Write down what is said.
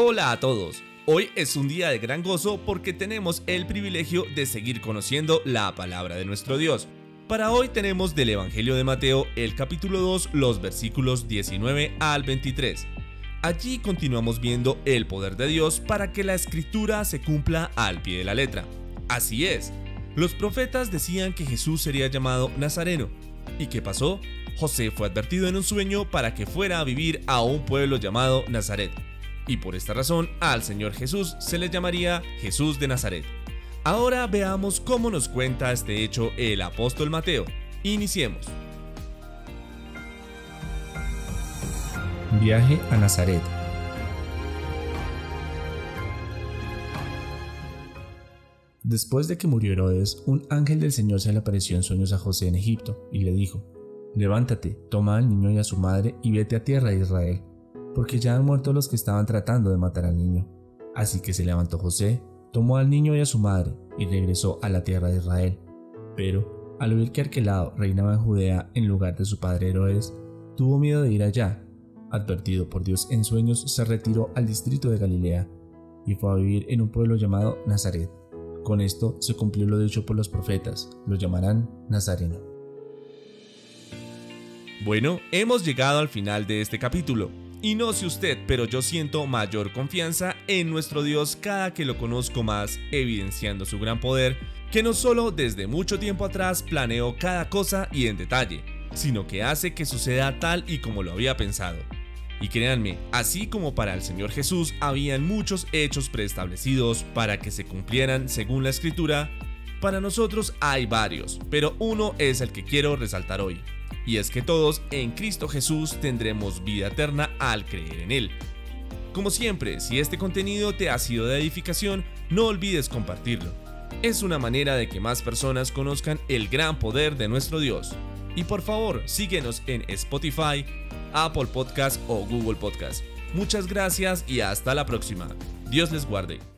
Hola a todos. Hoy es un día de gran gozo porque tenemos el privilegio de seguir conociendo la palabra de nuestro Dios. Para hoy tenemos del Evangelio de Mateo el capítulo 2 los versículos 19 al 23. Allí continuamos viendo el poder de Dios para que la escritura se cumpla al pie de la letra. Así es, los profetas decían que Jesús sería llamado Nazareno. ¿Y qué pasó? José fue advertido en un sueño para que fuera a vivir a un pueblo llamado Nazaret y por esta razón al Señor Jesús se le llamaría Jesús de Nazaret. Ahora veamos cómo nos cuenta este hecho el apóstol Mateo. Iniciemos. Viaje a Nazaret. Después de que murió Herodes, un ángel del Señor se le apareció en sueños a José en Egipto y le dijo, Levántate, toma al niño y a su madre y vete a tierra de Israel porque ya han muerto los que estaban tratando de matar al niño. Así que se levantó José, tomó al niño y a su madre, y regresó a la tierra de Israel. Pero, al oír que Arquelao reinaba en Judea en lugar de su padre Herodes, tuvo miedo de ir allá. Advertido por Dios en sueños, se retiró al distrito de Galilea, y fue a vivir en un pueblo llamado Nazaret. Con esto se cumplió lo dicho por los profetas, lo llamarán Nazareno. Bueno, hemos llegado al final de este capítulo. Y no sé usted, pero yo siento mayor confianza en nuestro Dios cada que lo conozco más, evidenciando su gran poder, que no solo desde mucho tiempo atrás planeó cada cosa y en detalle, sino que hace que suceda tal y como lo había pensado. Y créanme, así como para el Señor Jesús habían muchos hechos preestablecidos para que se cumplieran según la escritura, para nosotros hay varios, pero uno es el que quiero resaltar hoy y es que todos en Cristo Jesús tendremos vida eterna al creer en Él. Como siempre, si este contenido te ha sido de edificación, no olvides compartirlo. Es una manera de que más personas conozcan el gran poder de nuestro Dios. Y por favor, síguenos en Spotify, Apple Podcast o Google Podcast. Muchas gracias y hasta la próxima. Dios les guarde.